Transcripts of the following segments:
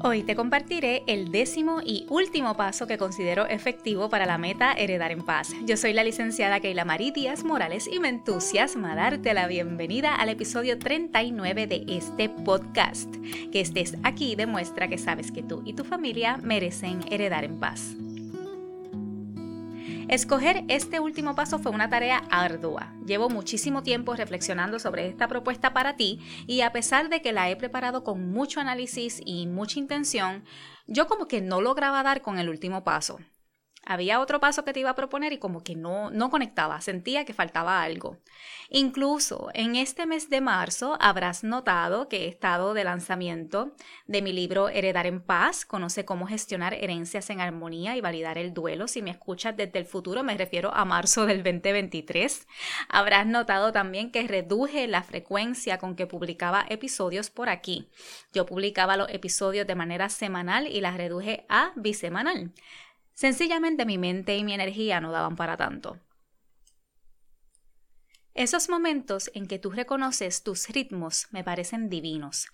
Hoy te compartiré el décimo y último paso que considero efectivo para la meta Heredar en Paz. Yo soy la licenciada Keila Marí Díaz Morales y me entusiasma darte la bienvenida al episodio 39 de este podcast. Que estés aquí demuestra que sabes que tú y tu familia merecen heredar en paz. Escoger este último paso fue una tarea ardua. Llevo muchísimo tiempo reflexionando sobre esta propuesta para ti y a pesar de que la he preparado con mucho análisis y mucha intención, yo como que no lograba dar con el último paso había otro paso que te iba a proponer y como que no, no conectaba, sentía que faltaba algo. Incluso en este mes de marzo habrás notado que he estado de lanzamiento de mi libro Heredar en Paz, conoce cómo gestionar herencias en armonía y validar el duelo. Si me escuchas desde el futuro, me refiero a marzo del 2023. Habrás notado también que reduje la frecuencia con que publicaba episodios por aquí. Yo publicaba los episodios de manera semanal y las reduje a bisemanal. Sencillamente mi mente y mi energía no daban para tanto. Esos momentos en que tú reconoces tus ritmos me parecen divinos.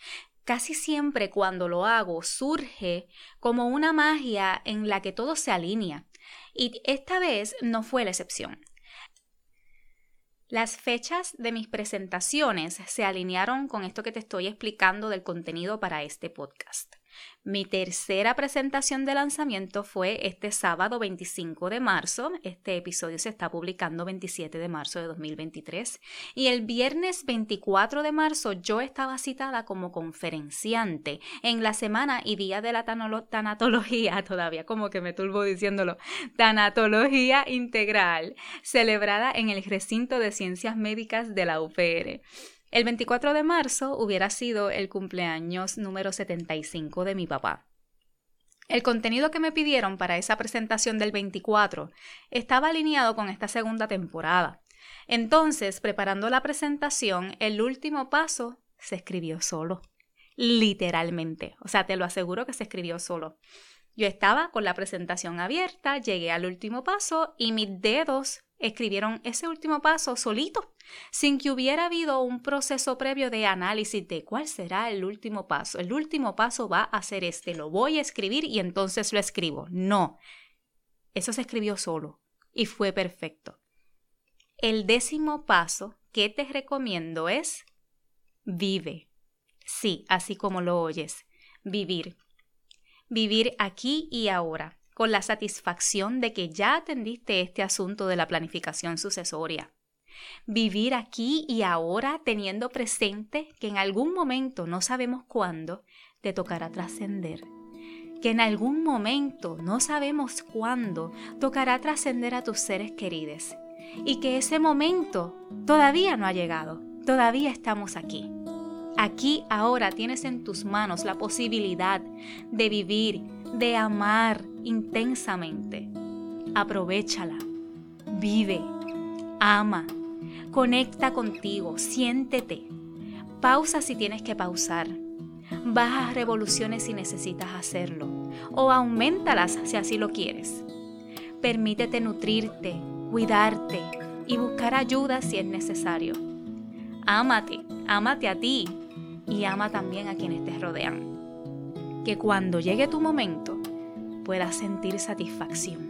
Casi siempre cuando lo hago surge como una magia en la que todo se alinea. Y esta vez no fue la excepción. Las fechas de mis presentaciones se alinearon con esto que te estoy explicando del contenido para este podcast. Mi tercera presentación de lanzamiento fue este sábado 25 de marzo. Este episodio se está publicando 27 de marzo de 2023. Y el viernes 24 de marzo yo estaba citada como conferenciante en la semana y día de la tanatología, todavía como que me turbo diciéndolo, tanatología integral, celebrada en el recinto de ciencias médicas de la UPR. El 24 de marzo hubiera sido el cumpleaños número 75 de mi papá. El contenido que me pidieron para esa presentación del 24 estaba alineado con esta segunda temporada. Entonces, preparando la presentación, el último paso se escribió solo. Literalmente. O sea, te lo aseguro que se escribió solo. Yo estaba con la presentación abierta, llegué al último paso y mis dedos escribieron ese último paso solito, sin que hubiera habido un proceso previo de análisis de cuál será el último paso. El último paso va a ser este, lo voy a escribir y entonces lo escribo. No, eso se escribió solo y fue perfecto. El décimo paso que te recomiendo es vive. Sí, así como lo oyes, vivir. Vivir aquí y ahora con la satisfacción de que ya atendiste este asunto de la planificación sucesoria. Vivir aquí y ahora teniendo presente que en algún momento, no sabemos cuándo, te tocará trascender. Que en algún momento, no sabemos cuándo, tocará trascender a tus seres queridos. Y que ese momento todavía no ha llegado, todavía estamos aquí. Aquí ahora tienes en tus manos la posibilidad de vivir, de amar intensamente. Aprovechala, vive, ama, conecta contigo, siéntete. Pausa si tienes que pausar. Baja revoluciones si necesitas hacerlo o aumentalas si así lo quieres. Permítete nutrirte, cuidarte y buscar ayuda si es necesario. Ámate, ámate a ti y ama también a quienes te rodean que cuando llegue tu momento puedas sentir satisfacción.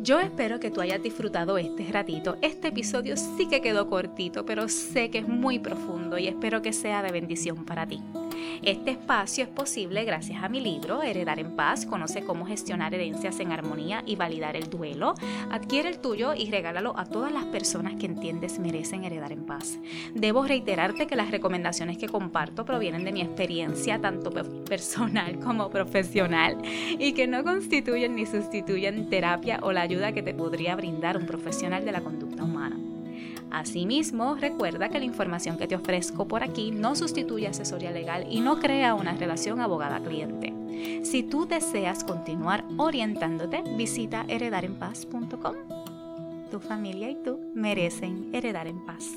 Yo espero que tú hayas disfrutado este ratito. Este episodio sí que quedó cortito, pero sé que es muy profundo y espero que sea de bendición para ti. Este espacio es posible gracias a mi libro Heredar en Paz, conoce cómo gestionar herencias en armonía y validar el duelo. Adquiere el tuyo y regálalo a todas las personas que entiendes merecen heredar en paz. Debo reiterarte que las recomendaciones que comparto provienen de mi experiencia tanto personal como profesional y que no constituyen ni sustituyen terapia o la ayuda que te podría brindar un profesional de la conducta. Asimismo, recuerda que la información que te ofrezco por aquí no sustituye asesoría legal y no crea una relación abogada-cliente. Si tú deseas continuar orientándote, visita heredarenpaz.com. Tu familia y tú merecen heredar en paz.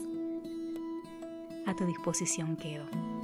A tu disposición quedo.